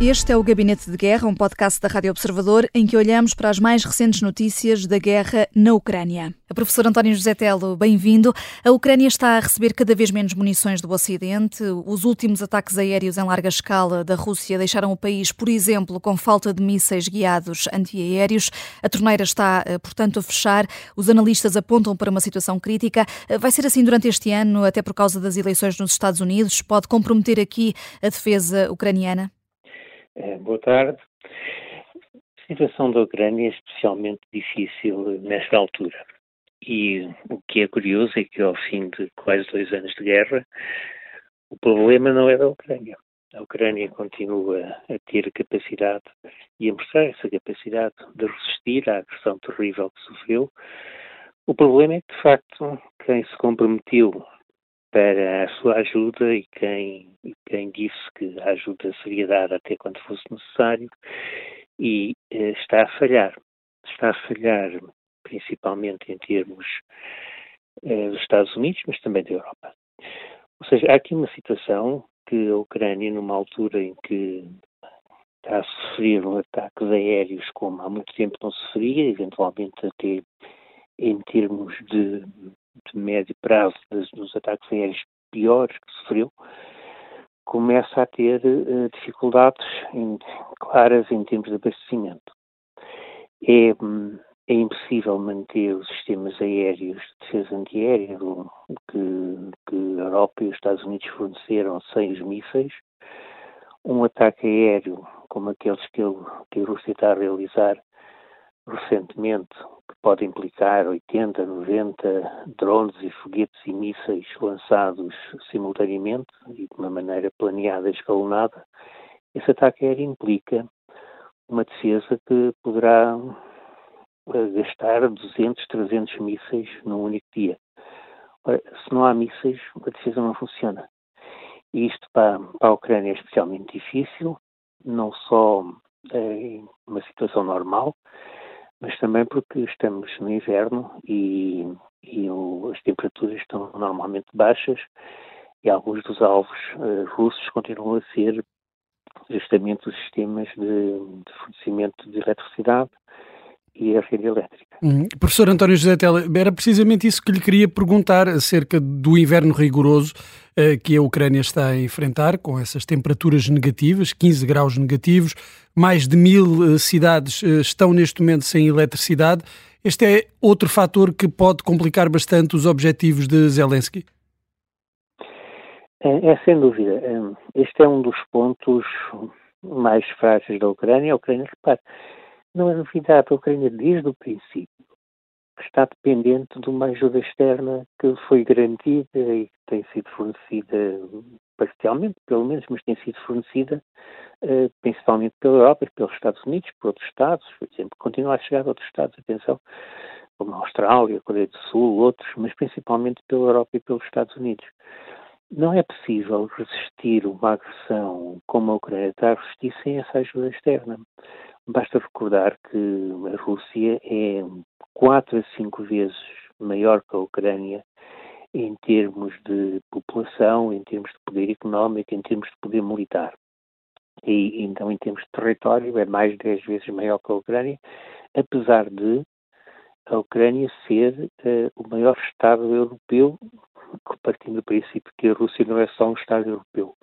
Este é o Gabinete de Guerra, um podcast da Rádio Observador, em que olhamos para as mais recentes notícias da guerra na Ucrânia. A professora António José Telo, bem-vindo. A Ucrânia está a receber cada vez menos munições do Ocidente. Os últimos ataques aéreos em larga escala da Rússia deixaram o país, por exemplo, com falta de mísseis guiados antiaéreos. A torneira está, eh, portanto, a fechar. Os analistas apontam para uma situação crítica. Eh, vai ser assim durante este ano, até por causa das eleições nos Estados Unidos? Pode comprometer aqui a defesa ucraniana? É, boa tarde. A situação da Ucrânia é especialmente difícil nesta altura. E o que é curioso é que, ao fim de quase dois anos de guerra, o problema não é da Ucrânia. A Ucrânia continua a ter capacidade e a mostrar essa capacidade de resistir à agressão terrível que sofreu. O problema é que, de facto, quem se comprometeu para a sua ajuda e quem, quem disse que a ajuda seria dada até quando fosse necessário e eh, está a falhar. Está a falhar principalmente em termos eh, dos Estados Unidos, mas também da Europa. Ou seja, há aqui uma situação que a Ucrânia, numa altura em que está a sofrer um ataques aéreos como há muito tempo não sofria, eventualmente até em termos de de médio prazo dos, dos ataques aéreos piores que sofreu, começa a ter uh, dificuldades em, claras em termos de abastecimento. É, é impossível manter os sistemas aéreos de defesa antiaérea que, que a Europa e os Estados Unidos forneceram sem os mísseis. Um ataque aéreo como aqueles que, ele, que a Rússia está a realizar recentemente, que pode implicar 80, 90 drones e foguetes e mísseis lançados simultaneamente e de uma maneira planeada e escalonada, esse ataque aéreo implica uma defesa que poderá eh, gastar 200, 300 mísseis num único dia. Se não há mísseis, a defesa não funciona. E isto para, para a Ucrânia é especialmente difícil, não só em uma situação normal, mas também porque estamos no inverno e, e o, as temperaturas estão normalmente baixas e alguns dos alvos uh, russos continuam a ser justamente os sistemas de, de fornecimento de eletricidade e a rede elétrica. Hum. Professor António José Tela, era precisamente isso que lhe queria perguntar acerca do inverno rigoroso uh, que a Ucrânia está a enfrentar, com essas temperaturas negativas, 15 graus negativos, mais de mil uh, cidades uh, estão neste momento sem eletricidade. Este é outro fator que pode complicar bastante os objetivos de Zelensky? É, é sem dúvida. Este é um dos pontos mais frágeis da Ucrânia. A Ucrânia, repare, não é novidade, a Ucrânia desde o princípio está dependente de uma ajuda externa que foi garantida e que tem sido fornecida parcialmente, pelo menos, mas tem sido fornecida uh, principalmente pela Europa e pelos Estados Unidos, por outros Estados, por exemplo, continua a chegar a outros Estados, atenção, como a Austrália, a Coreia do Sul, outros, mas principalmente pela Europa e pelos Estados Unidos. Não é possível resistir uma agressão como a Ucrânia está a resistir sem essa ajuda externa. Basta recordar que a Rússia é quatro a cinco vezes maior que a Ucrânia em termos de população, em termos de poder económico, em termos de poder militar. E então, em termos de território, é mais de dez vezes maior que a Ucrânia, apesar de a Ucrânia ser uh, o maior Estado europeu, partindo do princípio que a Rússia não é só um Estado europeu.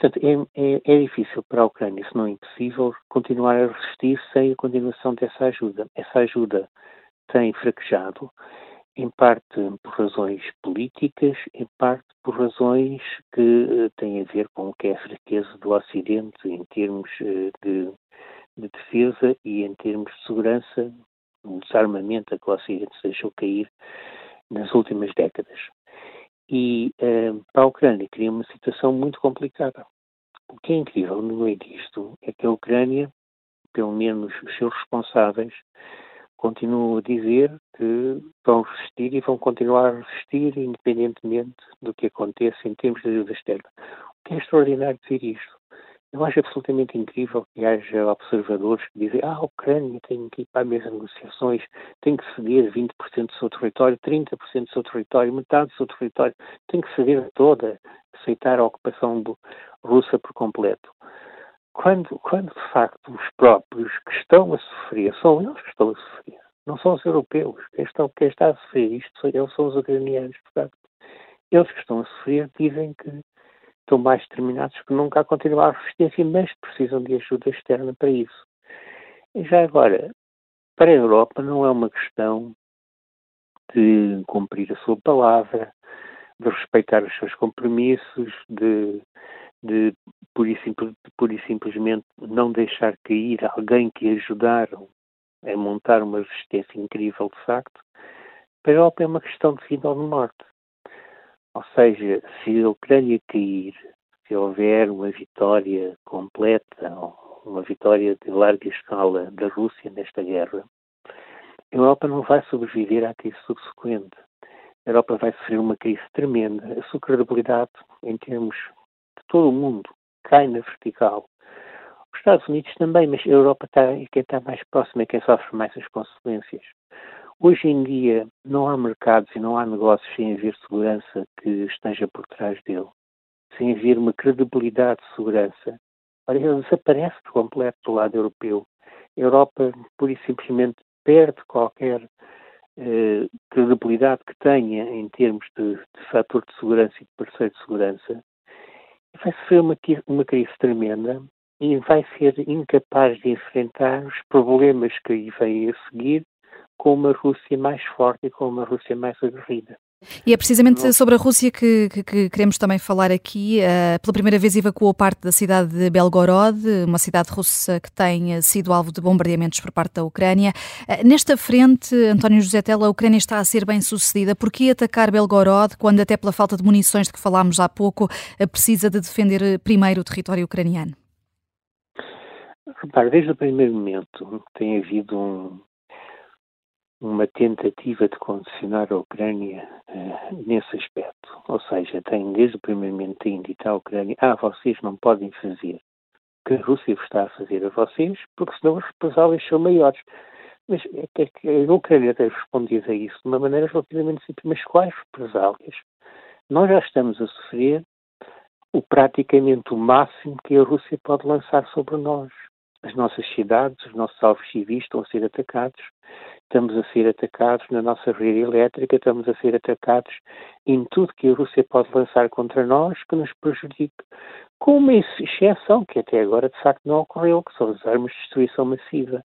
Portanto, é, é, é, difícil para a Ucrânia, se não é impossível, continuar a resistir sem a continuação dessa ajuda. Essa ajuda tem fraquejado, em parte por razões políticas, em parte por razões que uh, têm a ver com o que é a fraqueza do Ocidente em termos uh, de, de, defesa e em termos de segurança, o desarmamento a que o Ocidente se deixou cair nas últimas décadas e uh, para a Ucrânia cria uma situação muito complicada. O que é incrível no meio disto é que a Ucrânia, pelo menos os seus responsáveis, continuam a dizer que vão resistir e vão continuar a resistir independentemente do que aconteça em termos de ajuda externa. O que é extraordinário dizer isto? Eu acho absolutamente incrível que haja observadores que dizem ah, a Ucrânia tem que ir para as mesmas negociações, tem que ceder 20% do seu território, 30% do seu território, metade do seu território, tem que ceder toda, aceitar a ocupação russa por completo. quando, quando de facto os próprios que estão a sofrer, são eles que estão a sofrer, não são os europeus. Quem, estão, quem está a sofrer isto eles são os ucranianos. Portanto, eles que estão a sofrer dizem que estão mais determinados que nunca a continuar a resistência, mas precisam de ajuda externa para isso. E já agora, para a Europa não é uma questão de cumprir a sua palavra, de respeitar os seus compromissos, de, de pura, e simples, simplesmente não deixar cair alguém que ajudaram a montar uma resistência incrível de facto. Para a Europa é uma questão de vida ou de morte. Ou seja, se a Ucrânia cair, se houver uma vitória completa, uma vitória de larga escala da Rússia nesta guerra, a Europa não vai sobreviver à crise subsequente. A Europa vai sofrer uma crise tremenda. A sua credibilidade, em termos de todo o mundo, cai na vertical. Os Estados Unidos também, mas a Europa está, quem está mais próxima é quem sofre mais as consequências. Hoje em dia não há mercados e não há negócios sem haver segurança que esteja por trás dele, sem haver uma credibilidade de segurança. Ora, ele desaparece por completo do lado europeu. A Europa, pura e simplesmente, perde qualquer eh, credibilidade que tenha em termos de, de fator de segurança e de parceiro de segurança, vai sofrer uma, uma crise tremenda e vai ser incapaz de enfrentar os problemas que aí vêm a seguir com uma Rússia mais forte e com uma Rússia mais aguerrida. E é precisamente sobre a Rússia que, que, que queremos também falar aqui. Uh, pela primeira vez evacuou parte da cidade de Belgorod, uma cidade russa que tem sido alvo de bombardeamentos por parte da Ucrânia. Uh, nesta frente, António José Tela, a Ucrânia está a ser bem sucedida. Por que atacar Belgorod quando, até pela falta de munições de que falámos há pouco, precisa de defender primeiro o território ucraniano? Repare, desde o primeiro momento tem havido um, uma tentativa de condicionar a Ucrânia uh, nesse aspecto. Ou seja, tem desde o primeiro momento tem dito à Ucrânia, ah, vocês não podem fazer o que a Rússia está a fazer a vocês, porque senão as represálias são maiores. Mas é que a Ucrânia tem respondido a isso de uma maneira relativamente simples. Mas quais represálias? Nós já estamos a sofrer o praticamente o máximo que a Rússia pode lançar sobre nós. As nossas cidades, os nossos alvos civis estão a ser atacados estamos a ser atacados na nossa rede elétrica, estamos a ser atacados em tudo que a Rússia pode lançar contra nós que nos prejudique. Com uma exceção que até agora de facto não ocorreu, que são as armas de destruição massiva.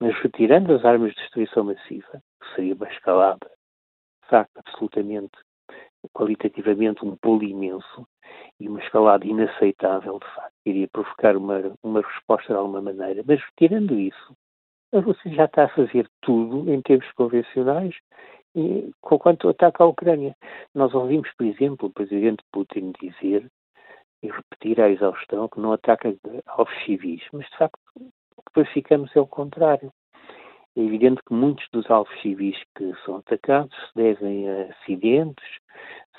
Mas retirando as armas de destruição massiva, seria uma escalada, de facto, absolutamente, qualitativamente um pulo imenso e uma escalada inaceitável, de facto, iria provocar uma, uma resposta de alguma maneira. Mas retirando isso, a Rússia já está a fazer tudo em termos convencionais e, quanto ataca a Ucrânia. Nós ouvimos, por exemplo, o presidente Putin dizer e repetir à exaustão que não ataca aos civis, mas de facto o que verificamos é o contrário. É evidente que muitos dos alvos civis que são atacados se devem a acidentes,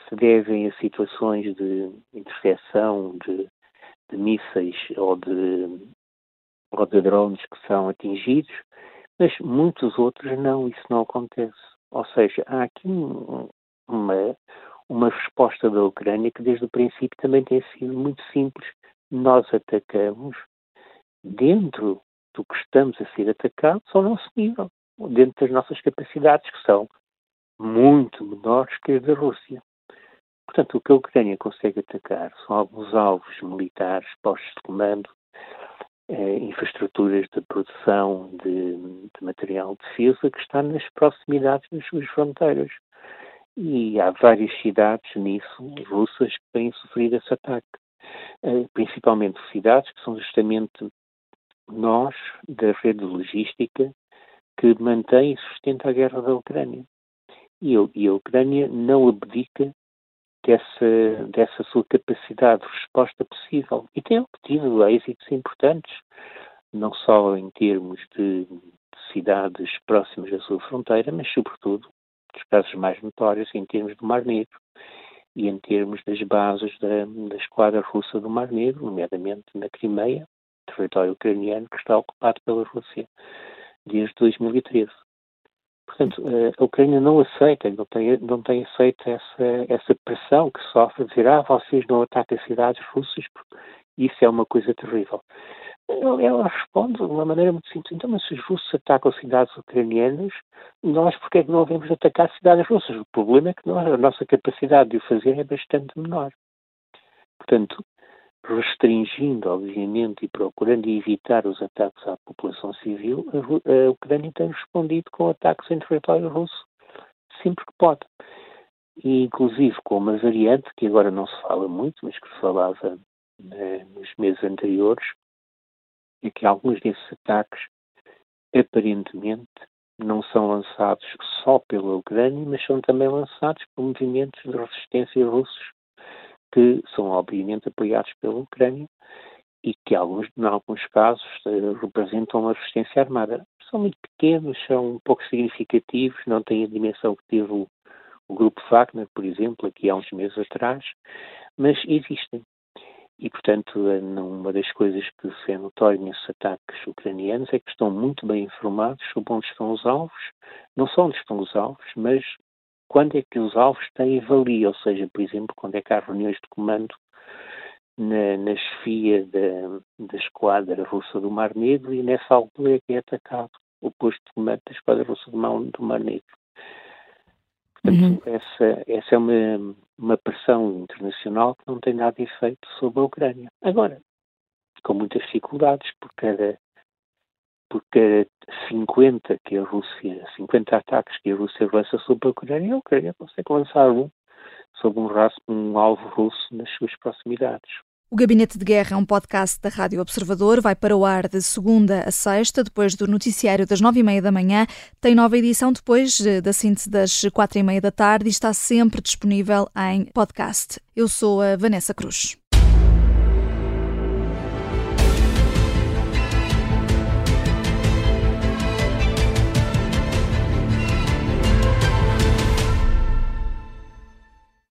se devem a situações de interseção de, de mísseis ou de ou que são atingidos, mas muitos outros não, isso não acontece. Ou seja, há aqui uma, uma resposta da Ucrânia que desde o princípio também tem sido muito simples. Nós atacamos dentro do que estamos a ser atacados ao nosso nível, dentro das nossas capacidades, que são muito menores que as da Rússia. Portanto, o que a Ucrânia consegue atacar são alguns alvos militares, postos de comando, eh, infraestruturas de produção de, de, material de defesa que está nas proximidades das suas fronteiras. E há várias cidades nisso, russas, que têm sofrido esse ataque. Eh, principalmente cidades que são justamente nós, da rede logística, que mantém e sustenta a guerra da Ucrânia. E, e a Ucrânia não abdica dessa, dessa sua capacidade de resposta possível. E tem obtido êxitos importantes, não só em termos de, de cidades próximas da sua fronteira, mas, sobretudo, dos casos mais notórios, em termos do Mar Negro e em termos das bases da, da esquadra russa do Mar Negro, nomeadamente na Crimeia, território ucraniano que está ocupado pela Rússia desde 2013. Portanto, eh, a Ucrânia não aceita, não tem, não tem aceito essa, essa pressão que sofre dizer, ah, vocês não atacam cidades russas, Isso é uma coisa terrível. Ela responde de uma maneira muito simples. Então, mas se os russos atacam cidades ucranianas, nós porque é que não devemos atacar cidades russas? O problema é que nós, a nossa capacidade de o fazer é bastante menor. Portanto, restringindo, obviamente, e procurando evitar os ataques à população civil, a, Ucrânia tem respondido com ataques em território russo sempre que pode. E, inclusive, com uma variante que agora não se fala muito, mas que se falava né, nos meses anteriores, é que alguns desses ataques, aparentemente, não são lançados só pela Ucrânia, mas são também lançados por movimentos de resistência russos que são obviamente apoiados pela Ucrânia e que alguns, em alguns casos eh, representam uma resistência armada. São muito pequenos, são pouco significativos, não têm a dimensão que teve o, o grupo Wagner, por exemplo, aqui há uns meses atrás, mas existem. E, portanto, uma das coisas que se é notório nesses ataques ucranianos é que estão muito bem informados sobre onde estão os alvos, não só onde estão os alvos, mas quando é que os alvos têm valia, ou seja, por exemplo, quando é que há reuniões de comando na, na chefia da, da esquadra russa do Mar Negro e nessa altura é que é atacado o posto de comando da esquadra russa do Mar, do Mar Negro. Portanto, uhum. essa, essa é uma, uma pressão internacional que não tem nada efeito sobre a Ucrânia. Agora, com muitas dificuldades, por cada porque 50 que a Rússia, 50 ataques que a Rússia lança sobre a Ucrânia, a Ucrânia consegue lançar um sobre um, raço, um alvo russo nas suas proximidades. O Gabinete de Guerra é um podcast da Rádio Observador. Vai para o ar de segunda a sexta, depois do noticiário das nove e meia da manhã. Tem nova edição depois eh, da síntese das quatro e meia da tarde e está sempre disponível em podcast. Eu sou a Vanessa Cruz.